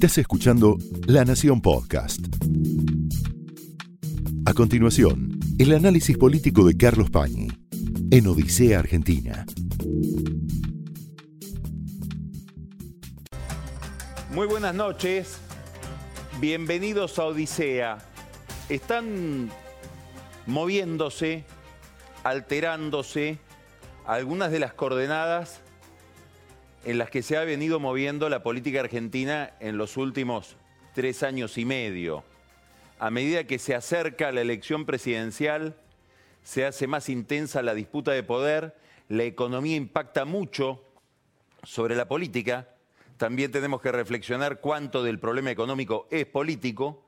Estás escuchando La Nación Podcast. A continuación, el análisis político de Carlos Pañi en Odisea Argentina. Muy buenas noches, bienvenidos a Odisea. Están moviéndose, alterándose algunas de las coordenadas en las que se ha venido moviendo la política argentina en los últimos tres años y medio. A medida que se acerca la elección presidencial, se hace más intensa la disputa de poder, la economía impacta mucho sobre la política, también tenemos que reflexionar cuánto del problema económico es político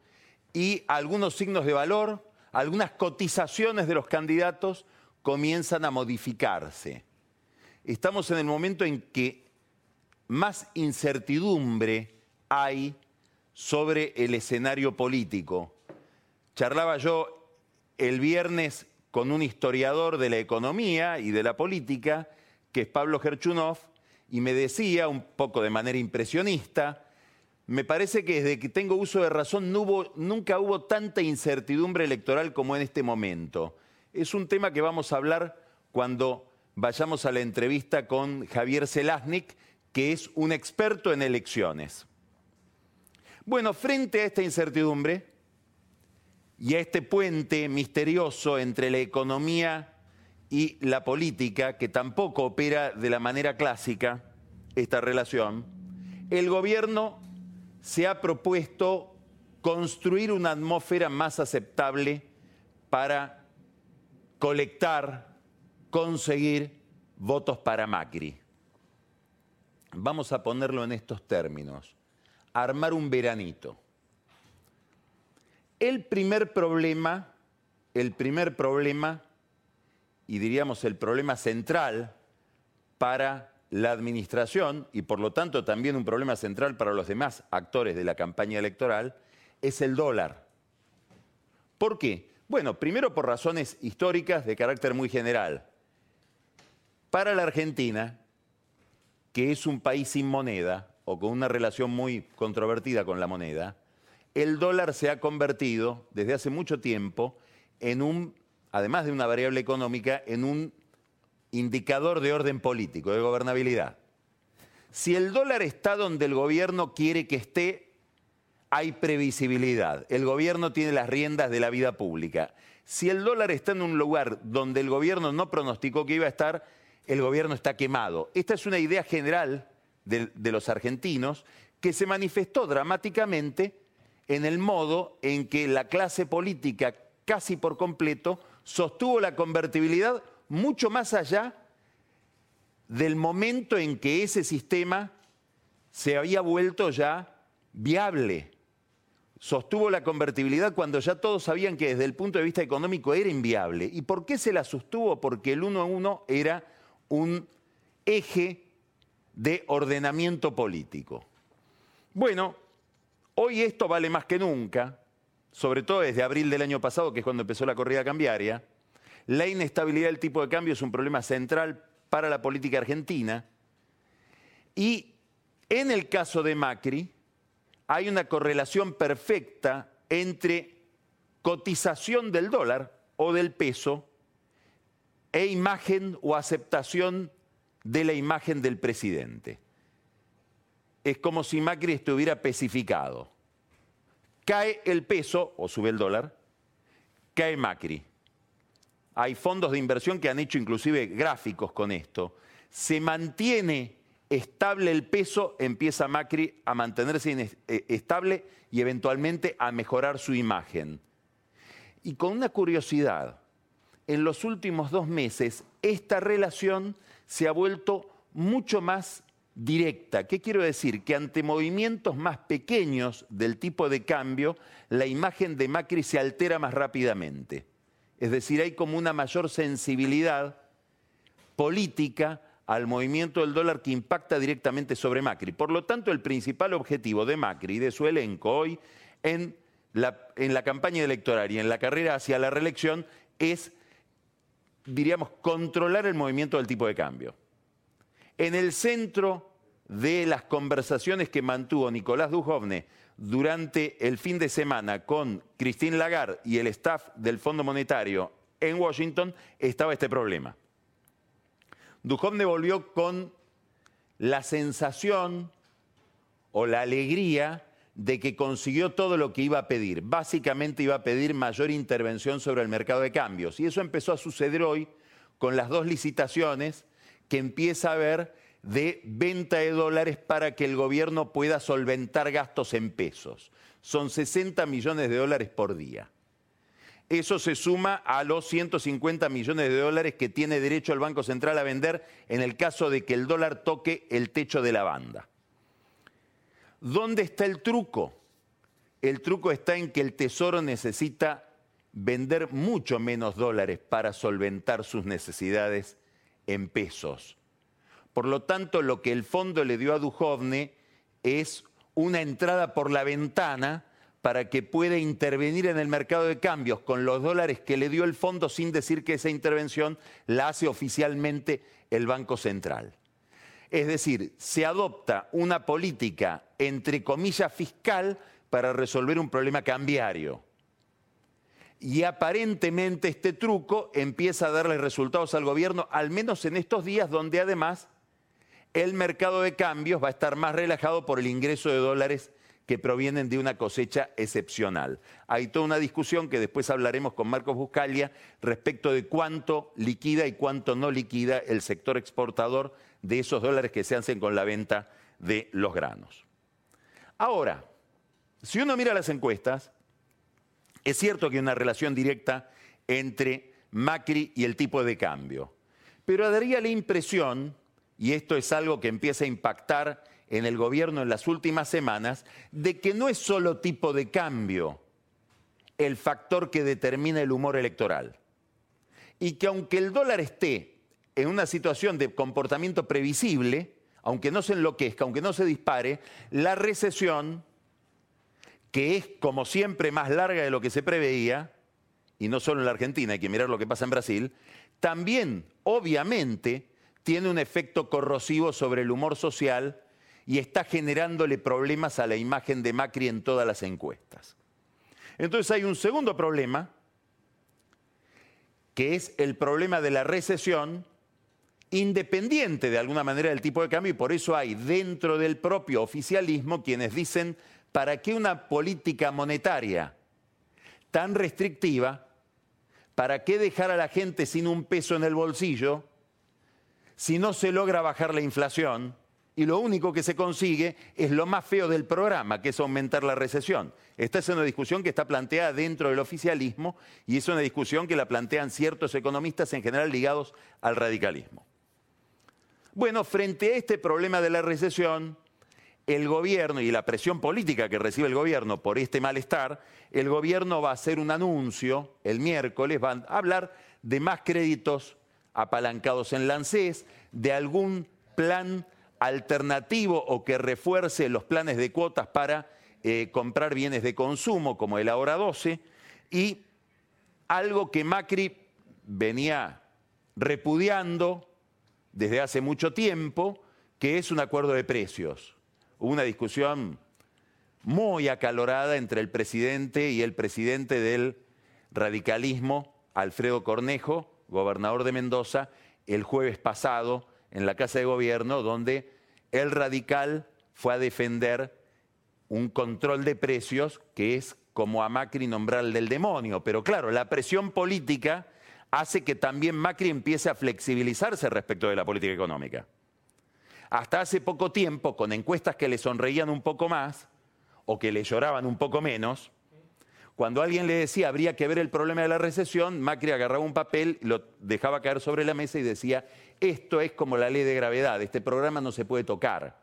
y algunos signos de valor, algunas cotizaciones de los candidatos comienzan a modificarse. Estamos en el momento en que más incertidumbre hay sobre el escenario político. Charlaba yo el viernes con un historiador de la economía y de la política, que es Pablo Gerchunov, y me decía, un poco de manera impresionista, me parece que desde que tengo uso de razón nunca hubo tanta incertidumbre electoral como en este momento. Es un tema que vamos a hablar cuando vayamos a la entrevista con Javier Zelaznik, que es un experto en elecciones. Bueno, frente a esta incertidumbre y a este puente misterioso entre la economía y la política, que tampoco opera de la manera clásica esta relación, el gobierno se ha propuesto construir una atmósfera más aceptable para colectar, conseguir votos para Macri vamos a ponerlo en estos términos, armar un veranito. El primer problema, el primer problema, y diríamos el problema central para la administración, y por lo tanto también un problema central para los demás actores de la campaña electoral, es el dólar. ¿Por qué? Bueno, primero por razones históricas de carácter muy general. Para la Argentina, que es un país sin moneda o con una relación muy controvertida con la moneda, el dólar se ha convertido desde hace mucho tiempo en un, además de una variable económica, en un indicador de orden político, de gobernabilidad. Si el dólar está donde el gobierno quiere que esté, hay previsibilidad. El gobierno tiene las riendas de la vida pública. Si el dólar está en un lugar donde el gobierno no pronosticó que iba a estar, el gobierno está quemado. Esta es una idea general de, los argentinos que se manifestó dramáticamente en el modo en que la clase política casi por completo sostuvo la convertibilidad mucho más allá del momento en que ese sistema se había vuelto ya viable. Sostuvo la convertibilidad cuando ya todos sabían que desde el punto de vista económico era inviable. ¿Y por qué se la sostuvo? Porque el uno a uno era un eje de ordenamiento político. Bueno, hoy esto vale más que nunca, sobre todo desde abril del año pasado, que es cuando empezó la corrida cambiaria. La inestabilidad del tipo de cambio es un problema central para la política argentina. Y en el caso de Macri, hay una correlación perfecta entre cotización del dólar o del peso e imagen o aceptación de la imagen del presidente. Es como si Macri estuviera especificado. Cae el peso o sube el dólar, cae Macri. Hay fondos de inversión que han hecho inclusive gráficos con esto. Se mantiene estable el peso, empieza Macri a mantenerse eh, estable y eventualmente a mejorar su imagen. Y con una curiosidad, en los últimos dos meses esta relación se ha vuelto mucho más directa. ¿Qué quiero decir? Que ante movimientos más pequeños del tipo de cambio, la imagen de Macri se altera más rápidamente. Es decir, hay como una mayor sensibilidad política al movimiento del dólar que impacta directamente sobre Macri. Por lo tanto, el principal objetivo de Macri y de su elenco hoy en la, campaña electoral y en la carrera hacia la reelección es diríamos, controlar el movimiento del tipo de cambio. En el centro de las conversaciones que mantuvo Nicolás Dujovne durante el fin de semana con Christine Lagarde y el staff del Fondo Monetario en Washington, estaba este problema. Dujovne volvió con la sensación o la alegría de que consiguió todo lo que iba a pedir. Básicamente iba a pedir mayor intervención sobre el mercado de cambios. Y eso empezó a suceder hoy con las dos licitaciones que empieza a haber de venta de dólares para que el gobierno pueda solventar gastos en pesos. Son 60 millones de dólares por día. Eso se suma a los 150 millones de dólares que tiene derecho el Banco Central a vender en el caso de que el dólar toque el techo de la banda. ¿Dónde está el truco? El truco está en que el Tesoro necesita vender mucho menos dólares para solventar sus necesidades en pesos. Por lo tanto, lo que el fondo le dio a Dujovne es una entrada por la ventana para que pueda intervenir en el mercado de cambios con los dólares que le dio el fondo sin decir que esa intervención la hace oficialmente el Banco Central. Es decir, se adopta una política, entre comillas, fiscal para resolver un problema cambiario. Y aparentemente este truco empieza a darle resultados al gobierno, al menos en estos días donde además el mercado de cambios va a estar más relajado por el ingreso de dólares que provienen de una cosecha excepcional. Hay toda una discusión que después hablaremos con Marcos Buscalia respecto de cuánto liquida y cuánto no liquida el sector exportador de esos dólares que se hacen con la venta de los granos. Ahora, si uno mira las encuestas, es cierto que hay una relación directa entre Macri y el tipo de cambio, pero daría la impresión y esto es algo que empieza a impactar en el gobierno en las últimas semanas, de que no es solo tipo de cambio el factor que determina el humor electoral. Y que aunque el dólar esté en una situación de comportamiento previsible, aunque no se enloquezca, aunque no se dispare, la recesión, que es como siempre más larga de lo que se preveía, y no solo en la Argentina, hay que mirar lo que pasa en Brasil, también obviamente tiene un efecto corrosivo sobre el humor social y está generándole problemas a la imagen de Macri en todas las encuestas. Entonces hay un segundo problema, que es el problema de la recesión, independiente de alguna manera del tipo de cambio, y por eso hay dentro del propio oficialismo quienes dicen, ¿para qué una política monetaria tan restrictiva? ¿Para qué dejar a la gente sin un peso en el bolsillo? si no se logra bajar la inflación y lo único que se consigue es lo más feo del programa, que es aumentar la recesión. Esta es una discusión que está planteada dentro del oficialismo y es una discusión que la plantean ciertos economistas en general ligados al radicalismo. Bueno, frente a este problema de la recesión, el gobierno y la presión política que recibe el gobierno por este malestar, el gobierno va a hacer un anuncio el miércoles, va a hablar de más créditos apalancados en Lancés, de algún plan alternativo o que refuerce los planes de cuotas para eh, comprar bienes de consumo, como el Ahora 12, y algo que Macri venía repudiando desde hace mucho tiempo, que es un acuerdo de precios. Hubo una discusión muy acalorada entre el presidente y el presidente del radicalismo, Alfredo Cornejo, gobernador de Mendoza, el jueves pasado en la Casa de Gobierno, donde el radical fue a defender un control de precios que es como a Macri nombrar del demonio. Pero claro, la presión política hace que también Macri empiece a flexibilizarse respecto de la política económica. Hasta hace poco tiempo, con encuestas que le sonreían un poco más o que le lloraban un poco menos, cuando alguien le decía habría que ver el problema de la recesión, Macri agarraba un papel, lo dejaba caer sobre la mesa y decía, esto es como la ley de gravedad, este programa no se puede tocar.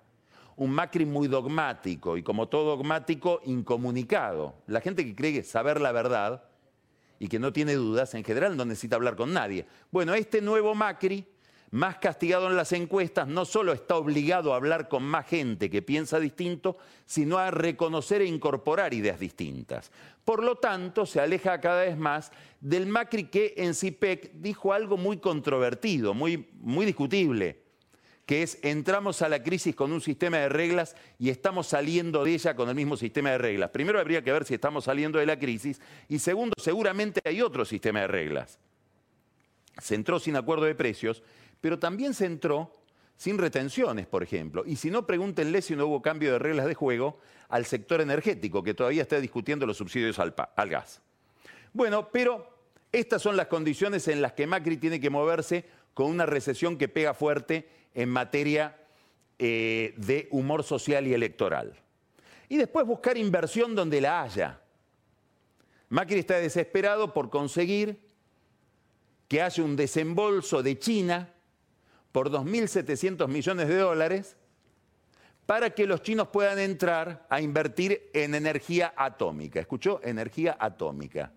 Un Macri muy dogmático y como todo dogmático, incomunicado. La gente que cree saber la verdad y que no tiene dudas, en general no necesita hablar con nadie. Bueno, este nuevo Macri más castigado en las encuestas, no solo está obligado a hablar con más gente que piensa distinto, sino a reconocer e incorporar ideas distintas. Por lo tanto, se aleja cada vez más del Macri que en CIPEC dijo algo muy controvertido, muy, muy discutible, que es entramos a la crisis con un sistema de reglas y estamos saliendo de ella con el mismo sistema de reglas. Primero habría que ver si estamos saliendo de la crisis y segundo, seguramente hay otro sistema de reglas. Se entró sin acuerdo de precios, pero también se entró sin retenciones, por ejemplo. Y si no, pregúntenle si no hubo cambio de reglas de juego al sector energético, que todavía está discutiendo los subsidios al, al gas. Bueno, pero estas son las condiciones en las que Macri tiene que moverse con una recesión que pega fuerte en materia eh, de humor social y electoral. Y después buscar inversión donde la haya. Macri está desesperado por conseguir que haya un desembolso de China por 2.700 millones de dólares para que los chinos puedan entrar a invertir en energía atómica. ¿Escuchó? Energía atómica.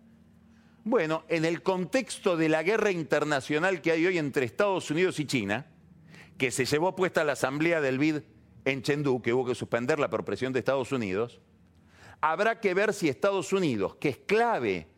Bueno, en el contexto de la guerra internacional que hay hoy entre Estados Unidos y China, que se llevó puesta la asamblea del BID en Chengdu, que hubo que suspenderla por presión de Estados Unidos, habrá que ver si Estados Unidos, que es clave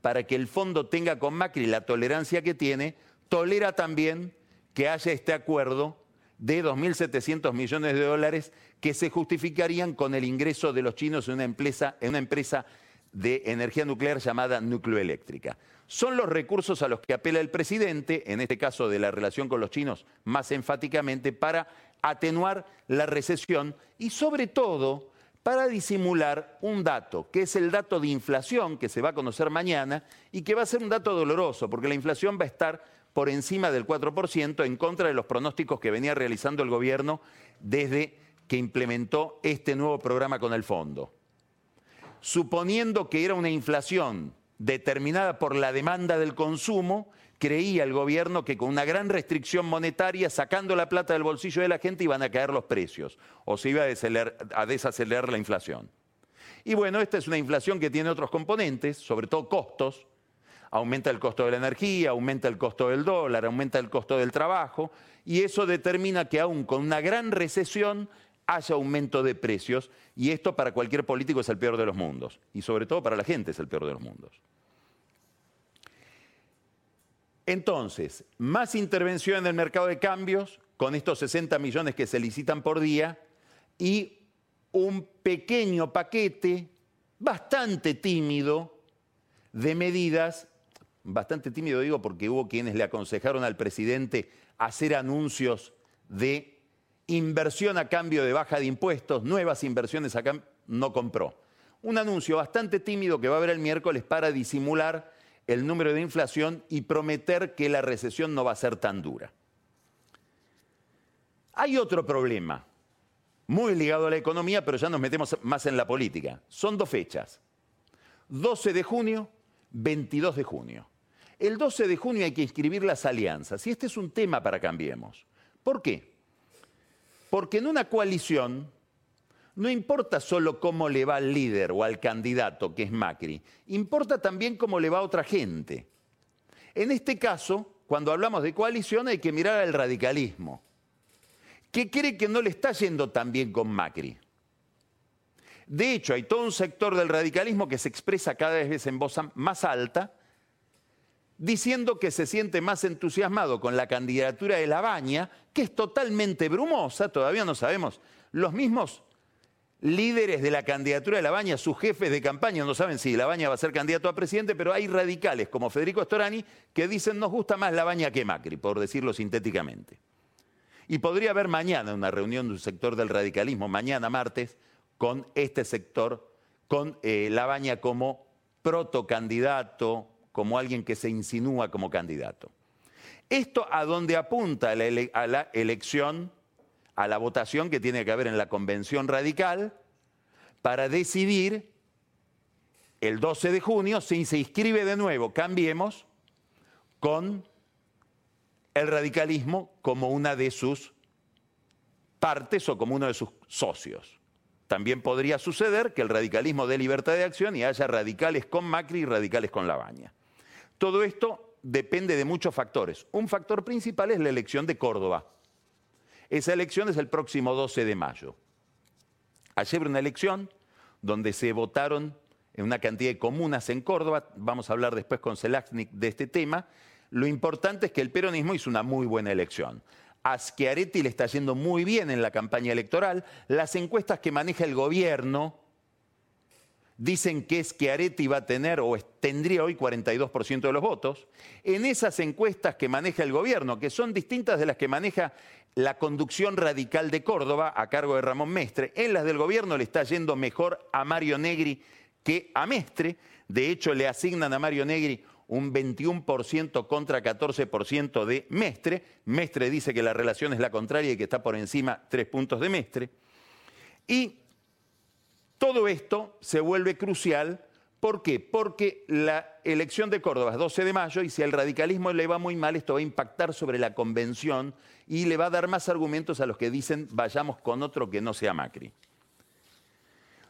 para que el fondo tenga con Macri la tolerancia que tiene, tolera también que haya este acuerdo de 2.700 millones de dólares que se justificarían con el ingreso de los chinos en una empresa, en una empresa de energía nuclear llamada nucleoeléctrica. Son los recursos a los que apela el presidente, en este caso de la relación con los chinos más enfáticamente, para atenuar la recesión y sobre todo para disimular un dato, que es el dato de inflación que se va a conocer mañana y que va a ser un dato doloroso, porque la inflación va a estar por encima del 4% en contra de los pronósticos que venía realizando el gobierno desde que implementó este nuevo programa con el fondo. Suponiendo que era una inflación determinada por la demanda del consumo, creía el gobierno que con una gran restricción monetaria, sacando la plata del bolsillo de la gente, iban a caer los precios o se iba a desacelerar, la inflación. Y bueno, esta es una inflación que tiene otros componentes, sobre todo costos. Aumenta el costo de la energía, aumenta el costo del dólar, aumenta el costo del trabajo, y eso determina que aún con una gran recesión haya aumento de precios y esto para cualquier político es el peor de los mundos y sobre todo para la gente es el peor de los mundos. Entonces, más intervención en el mercado de cambios con estos 60 millones que se licitan por día y un pequeño paquete bastante tímido de medidas, bastante tímido digo porque hubo quienes le aconsejaron al presidente hacer anuncios de inversión a cambio de baja de impuestos, nuevas inversiones acá, no compró. Un anuncio bastante tímido que va a haber el miércoles para disimular el número de inflación y prometer que la recesión no va a ser tan dura. Hay otro problema, muy ligado a la economía, pero ya nos metemos más en la política. Son dos fechas. 12 de junio, 22 de junio. El 12 de junio hay que inscribir las alianzas y este es un tema para Cambiemos. ¿Por qué? Porque en una coalición no importa solo cómo le va al líder o al candidato, que es Macri, importa también cómo le va a otra gente. En este caso, cuando hablamos de coalición hay que mirar al radicalismo, que cree que no le está yendo tan bien con Macri. De hecho, hay todo un sector del radicalismo que se expresa cada vez en voz más alta, diciendo que se siente más entusiasmado con la candidatura de Labaña, que es totalmente brumosa, todavía no sabemos. Los mismos líderes de la candidatura de Labaña, sus jefes de campaña, no saben si Labaña va a ser candidato a presidente, pero hay radicales como Federico Storani que dicen nos gusta más Labaña que Macri, por decirlo sintéticamente. Y podría haber mañana una reunión de un sector del radicalismo, mañana martes, con este sector, con eh, Labaña como protocandidato, como alguien que se insinúa como candidato. Esto a donde apunta a la, elección, a la votación que tiene que haber en la convención radical para decidir el 12 de junio si se inscribe de nuevo, cambiemos, con el radicalismo como una de sus partes o como uno de sus socios. También podría suceder que el radicalismo dé libertad de acción y haya radicales con Macri y radicales con Labaña. Todo esto depende de muchos factores. Un factor principal es la elección de Córdoba. Esa elección es el próximo 12 de mayo. Ayer una elección donde se votaron en una cantidad de comunas en Córdoba, vamos a hablar después con Selaxnik de este tema. Lo importante es que el peronismo hizo una muy buena elección. A le está yendo muy bien en la campaña electoral. Las encuestas que maneja el gobierno dicen que Schiaretti va a tener o tendría hoy 42% de los votos. En esas encuestas que maneja el gobierno, que son distintas de las que maneja la conducción radical de Córdoba a cargo de Ramón Mestre, en las del gobierno le está yendo mejor a Mario Negri que a Mestre. De hecho, le asignan a Mario Negri un 21% contra 14% de Mestre. Mestre dice que la relación es la contraria y que está por encima tres puntos de Mestre. Y todo esto se vuelve crucial. ¿Por qué? Porque la elección de Córdoba es 12 de mayo y si al radicalismo le va muy mal, esto va a impactar sobre la convención y le va a dar más argumentos a los que dicen vayamos con otro que no sea Macri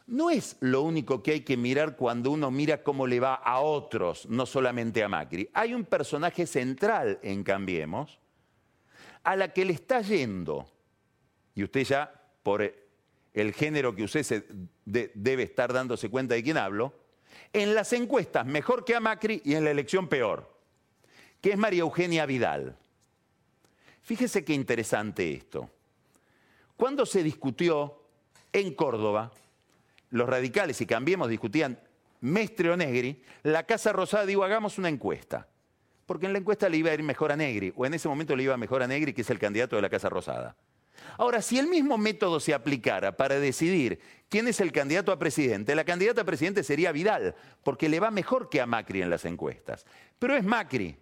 no es lo único que hay que mirar cuando uno mira cómo le va a otros, no solamente a Macri. Hay un personaje central en Cambiemos a la que le está yendo, y usted ya, por el género que usted debe estar dándose cuenta de quién hablo, en las encuestas mejor que a Macri y en la elección peor, que es María Eugenia Vidal. Fíjese qué interesante esto. Cuando se discutió en Córdoba, los radicales y Cambiemos discutían Mestre o Negri, la Casa Rosada dijo, hagamos una encuesta. Porque en la encuesta le iba a ir mejor a Negri, o en ese momento le iba mejor a Negri, que es el candidato de la Casa Rosada. Ahora, si el mismo método se aplicara para decidir quién es el candidato a presidente, la candidata a presidente sería Vidal, porque le va mejor que a Macri en las encuestas. Pero es Macri.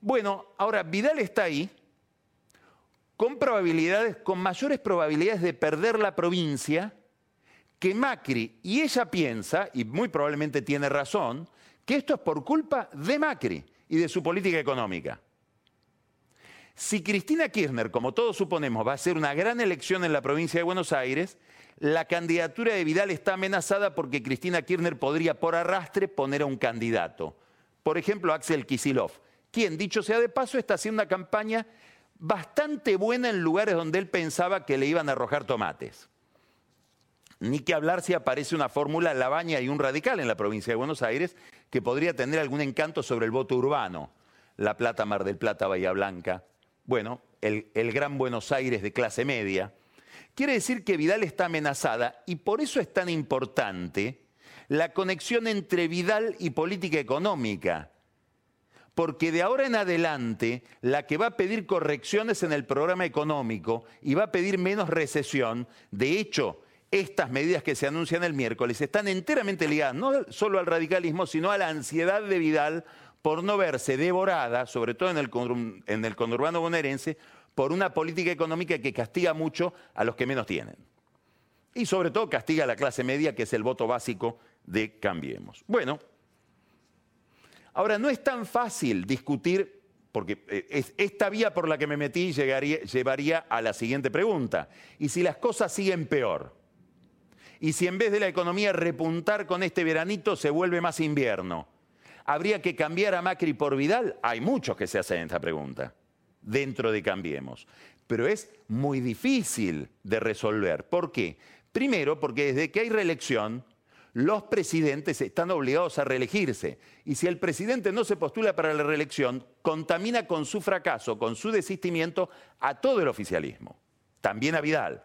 Bueno, ahora Vidal está ahí con probabilidades, con mayores probabilidades de perder la provincia que Macri, y ella piensa, y muy probablemente tiene razón, que esto es por culpa de Macri y de su política económica. Si Cristina Kirchner, como todos suponemos, va a ser una gran elección en la provincia de Buenos Aires, la candidatura de Vidal está amenazada porque Cristina Kirchner podría por arrastre poner a un candidato. Por ejemplo, Axel Kisilov, quien, dicho sea de paso, está haciendo una campaña bastante buena en lugares donde él pensaba que le iban a arrojar tomates. Ni que hablar si aparece una fórmula Labaña y un radical en la provincia de Buenos Aires que podría tener algún encanto sobre el voto urbano. La Plata, Mar del Plata, Bahía Blanca. Bueno, el, Gran Buenos Aires de clase media. Quiere decir que Vidal está amenazada y por eso es tan importante la conexión entre Vidal y política económica porque de ahora en adelante la que va a pedir correcciones en el programa económico y va a pedir menos recesión, de hecho, estas medidas que se anuncian el miércoles están enteramente ligadas no solo al radicalismo, sino a la ansiedad de Vidal por no verse devorada, sobre todo en el, en el conurbano bonaerense, por una política económica que castiga mucho a los que menos tienen. Y sobre todo castiga a la clase media, que es el voto básico de Cambiemos. Bueno, ahora no es tan fácil discutir, porque eh, esta vía por la que me metí llevaría a la siguiente pregunta. ¿Y si las cosas siguen peor? Y si en vez de la economía repuntar con este veranito se vuelve más invierno, ¿habría que cambiar a Macri por Vidal? Hay muchos que se hacen esta pregunta dentro de Cambiemos. Pero es muy difícil de resolver. ¿Por qué? Primero, porque desde que hay reelección, los presidentes están obligados a reelegirse. Y si el presidente no se postula para la reelección, contamina con su fracaso, con su desistimiento, a todo el oficialismo, también a Vidal.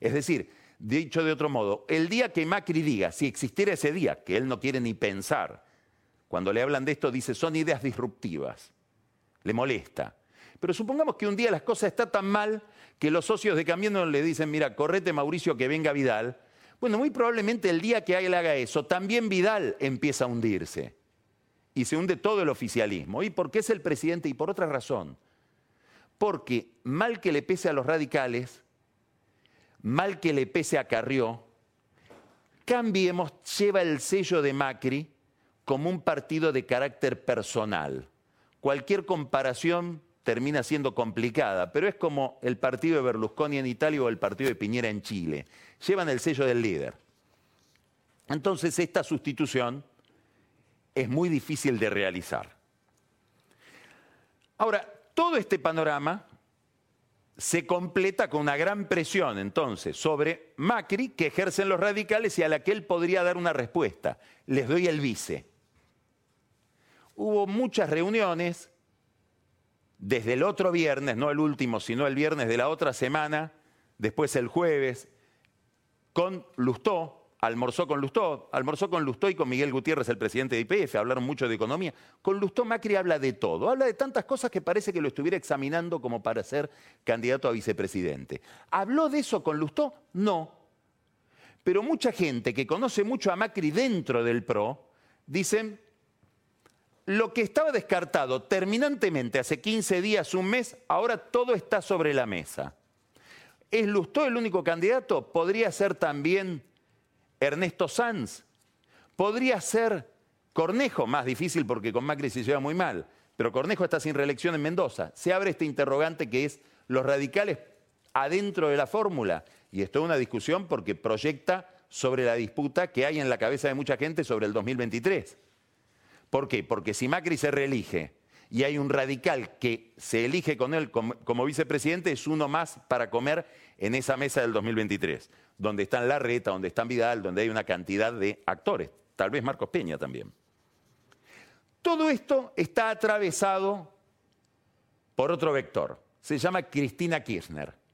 Es decir, Dicho de otro modo, el día que Macri diga, si existiera ese día, que él no quiere ni pensar, cuando le hablan de esto dice, son ideas disruptivas, le molesta. Pero supongamos que un día las cosas están tan mal que los socios de Cambiando le dicen, mira, correte Mauricio que venga Vidal. Bueno, muy probablemente el día que él haga eso, también Vidal empieza a hundirse. Y se hunde todo el oficialismo. ¿Y por qué es el presidente? Y por otra razón. Porque mal que le pese a los radicales, mal que le pese a Carrió, Cambiemos lleva el sello de Macri como un partido de carácter personal. Cualquier comparación termina siendo complicada, pero es como el partido de Berlusconi en Italia o el partido de Piñera en Chile. Llevan el sello del líder. Entonces esta sustitución es muy difícil de realizar. Ahora, todo este panorama se completa con una gran presión entonces sobre Macri que ejercen los radicales y a la que él podría dar una respuesta. Les doy el vice. Hubo muchas reuniones, desde el otro viernes, no el último, sino el viernes de la otra semana, después el jueves, con Lustó, almorzó con Lustó, almorzó con Lustó y con Miguel Gutiérrez, el presidente de IPF, hablaron mucho de economía. Con Lustó Macri habla de todo, habla de tantas cosas que parece que lo estuviera examinando como para ser candidato a vicepresidente. ¿Habló de eso con Lustó? No. Pero mucha gente que conoce mucho a Macri dentro del PRO, dicen, lo que estaba descartado terminantemente hace 15 días, un mes, ahora todo está sobre la mesa. ¿Es Lustó el único candidato? Podría ser también Ernesto Sanz. Podría ser Cornejo, más difícil porque con Macri se lleva muy mal, pero Cornejo está sin reelección en Mendoza. Se abre este interrogante que es los radicales adentro de la fórmula. Y esto es una discusión porque proyecta sobre la disputa que hay en la cabeza de mucha gente sobre el 2023. ¿Por qué? Porque si Macri se reelige y hay un radical que se elige con él como, vicepresidente, es uno más para comer en esa mesa del 2023, donde están Larreta, donde están Vidal, donde hay una cantidad de actores, tal vez Marcos Peña también. Todo esto está atravesado por otro vector, se llama Cristina Kirchner.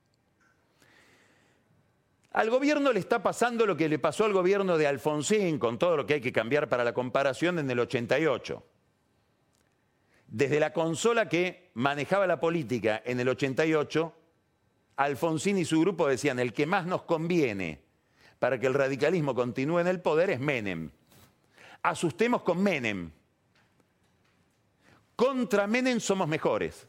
Al gobierno le está pasando lo que le pasó al gobierno de Alfonsín, con todo lo que hay que cambiar para la comparación en el 88 desde la consola que manejaba la política en el 88, Alfonsín y su grupo decían, el que más nos conviene para que el radicalismo continúe en el poder es Menem. Asustemos con Menem. Contra Menem somos mejores.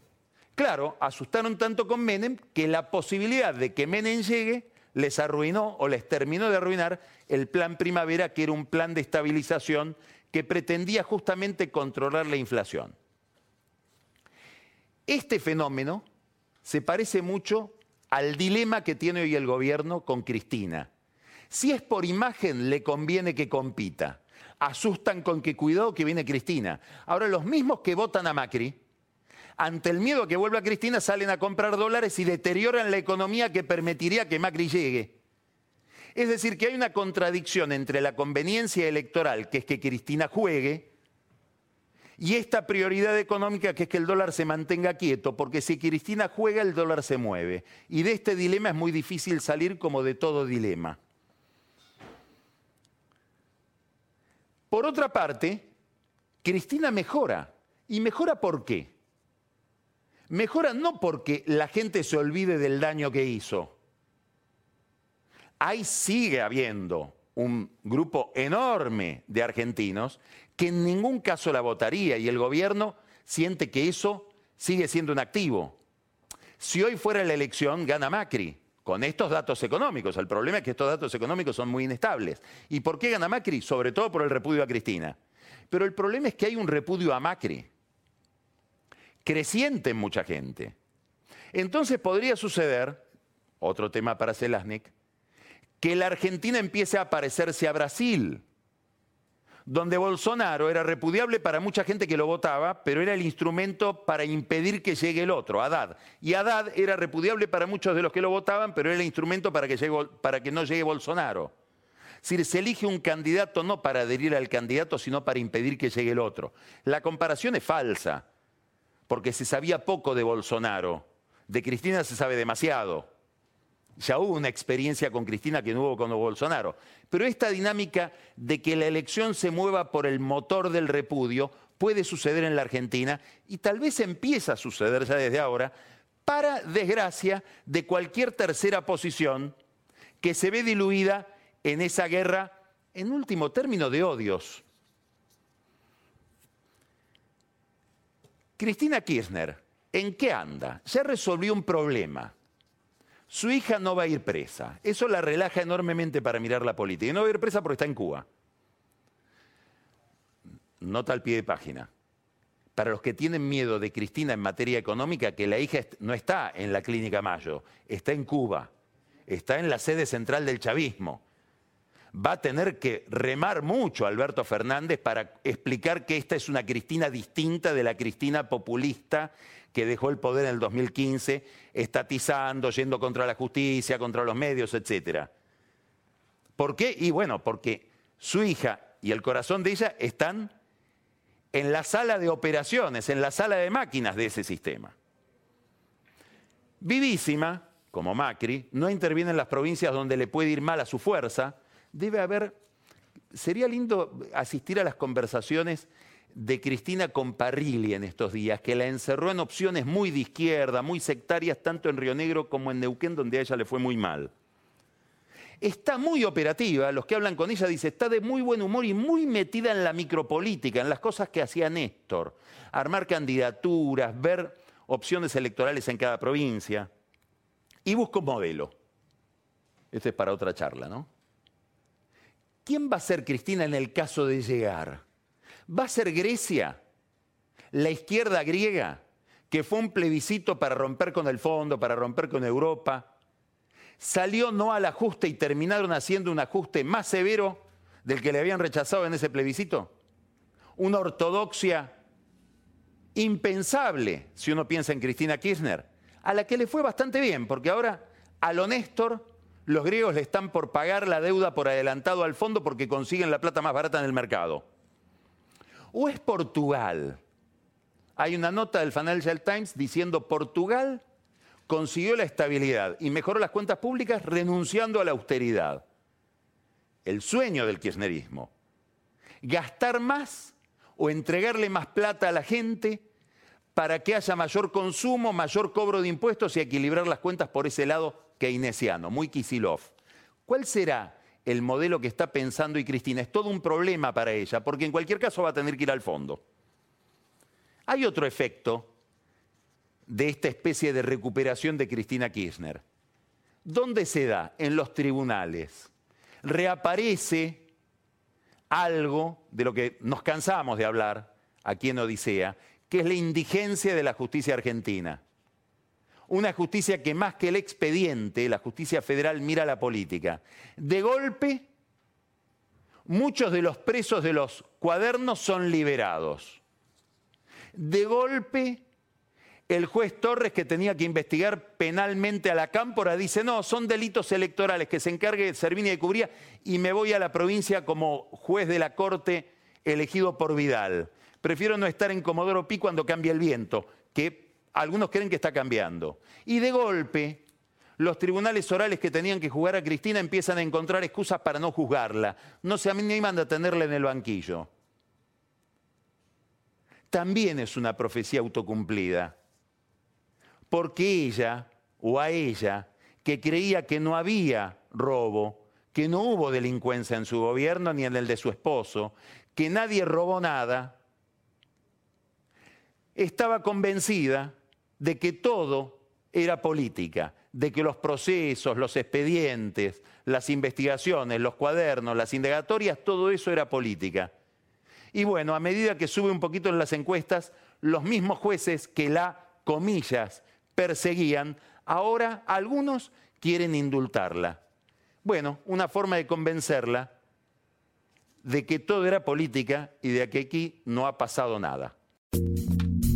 Claro, asustaron tanto con Menem que la posibilidad de que Menem llegue les arruinó o les terminó de arruinar el plan primavera, que era un plan de estabilización que pretendía justamente controlar la inflación. Este fenómeno se parece mucho al dilema que tiene hoy el gobierno con Cristina. Si es por imagen, le conviene que compita. Asustan con que cuidado que viene Cristina. Ahora, los mismos que votan a Macri, ante el miedo a que vuelva Cristina, salen a comprar dólares y deterioran la economía que permitiría que Macri llegue. Es decir, que hay una contradicción entre la conveniencia electoral, que es que Cristina juegue, y esta prioridad económica que es que el dólar se mantenga quieto, porque si Cristina juega el dólar se mueve. Y de este dilema es muy difícil salir como de todo dilema. Por otra parte, Cristina mejora. ¿Y mejora por qué? Mejora no porque la gente se olvide del daño que hizo. Ahí sigue habiendo un grupo enorme de argentinos que en ningún caso la votaría y el gobierno siente que eso sigue siendo un activo. Si hoy fuera la elección, gana Macri, con estos datos económicos. El problema es que estos datos económicos son muy inestables. ¿Y por qué gana Macri? Sobre todo por el repudio a Cristina. Pero el problema es que hay un repudio a Macri, creciente en mucha gente. Entonces podría suceder, otro tema para Zelaznik, que la Argentina empiece a parecerse a Brasil donde Bolsonaro era repudiable para mucha gente que lo votaba, pero era el instrumento para impedir que llegue el otro, Haddad. Y Haddad era repudiable para muchos de los que lo votaban, pero era el instrumento para que, para que no llegue Bolsonaro. Es decir, se elige un candidato no para adherir al candidato, sino para impedir que llegue el otro. La comparación es falsa, porque se sabía poco de Bolsonaro. De Cristina se sabe demasiado. Ya hubo una experiencia con Cristina que no hubo con Bolsonaro. Pero esta dinámica de que la elección se mueva por el motor del repudio puede suceder en la Argentina y tal vez empieza a suceder ya desde ahora, para desgracia de cualquier tercera posición que se ve diluida en esa guerra, en último término, de odios. Cristina Kirchner, ¿en qué anda? Ya resolvió un problema su hija no va a ir presa. Eso la relaja enormemente para mirar la política. Y no va a ir presa porque está en Cuba. Nota al pie de página. Para los que tienen miedo de Cristina en materia económica, que la hija no está en la Clínica Mayo, está en Cuba, está en la sede central del chavismo. Va a tener que remar mucho Alberto Fernández para explicar que esta es una Cristina distinta de la Cristina populista que dejó el poder en el 2015, estatizando, yendo contra la justicia, contra los medios, etc. ¿Por qué? Y bueno, porque su hija y el corazón de ella están en la sala de operaciones, en la sala de máquinas de ese sistema. Vivísima, como Macri, no interviene en las provincias donde le puede ir mal a su fuerza. Debe haber, sería lindo asistir a las conversaciones de Cristina con Parrilli en estos días, que la encerró en opciones muy de izquierda, muy sectarias, tanto en Río Negro como en Neuquén, donde a ella le fue muy mal. Está muy operativa, los que hablan con ella dicen, está de muy buen humor y muy metida en la micropolítica, en las cosas que hacía Néstor, armar candidaturas, ver opciones electorales en cada provincia, y busca un modelo. Esto es para otra charla, ¿no? ¿Quién va a ser Cristina en el caso de llegar? ¿Va a ser Grecia? ¿La izquierda griega? Que fue un plebiscito para romper con el fondo, para romper con Europa. Salió no al ajuste y terminaron haciendo un ajuste más severo del que le habían rechazado en ese plebiscito. Una ortodoxia impensable si uno piensa en Cristina Kirchner, a la que le fue bastante bien, porque ahora a lo los griegos le están por pagar la deuda por adelantado al fondo porque consiguen la plata más barata en el mercado o es Portugal. Hay una nota del Financial Times diciendo Portugal consiguió la estabilidad y mejoró las cuentas públicas renunciando a la austeridad. El sueño del kirchnerismo. Gastar más o entregarle más plata a la gente para que haya mayor consumo, mayor cobro de impuestos y equilibrar las cuentas por ese lado keynesiano, muy Kisilov. ¿Cuál será el modelo que está pensando y Cristina. Es todo un problema para ella, porque en cualquier caso va a tener que ir al fondo. Hay otro efecto de esta especie de recuperación de Cristina Kirchner. ¿Dónde se da? En los tribunales. Reaparece algo de lo que nos cansamos de hablar aquí en Odisea, que es la indigencia de la justicia argentina. Una justicia que más que el expediente, la justicia federal mira la política. De golpe, muchos de los presos de los cuadernos son liberados. De golpe, el juez Torres, que tenía que investigar penalmente a la cámpora, dice, no, son delitos electorales, que se encargue Servini de cubría y me voy a la provincia como juez de la corte elegido por Vidal. Prefiero no estar en Comodoro Pi cuando cambia el viento, que algunos creen que está cambiando. Y de golpe, los tribunales orales que tenían que juzgar a Cristina empiezan a encontrar excusas para no juzgarla. No se animan a tenerla en el banquillo. También es una profecía autocumplida. Porque ella, o a ella, que creía que no había robo, que no hubo delincuencia en su gobierno ni en el de su esposo, que nadie robó nada, estaba convencida de que todo era política, de que los procesos, los expedientes, las investigaciones, los cuadernos, las indagatorias, todo eso era política. Y bueno, a medida que sube un poquito en las encuestas, los mismos jueces que la, comillas, perseguían, ahora algunos quieren indultarla. Bueno, una forma de convencerla de que todo era política y de que aquí no ha pasado nada.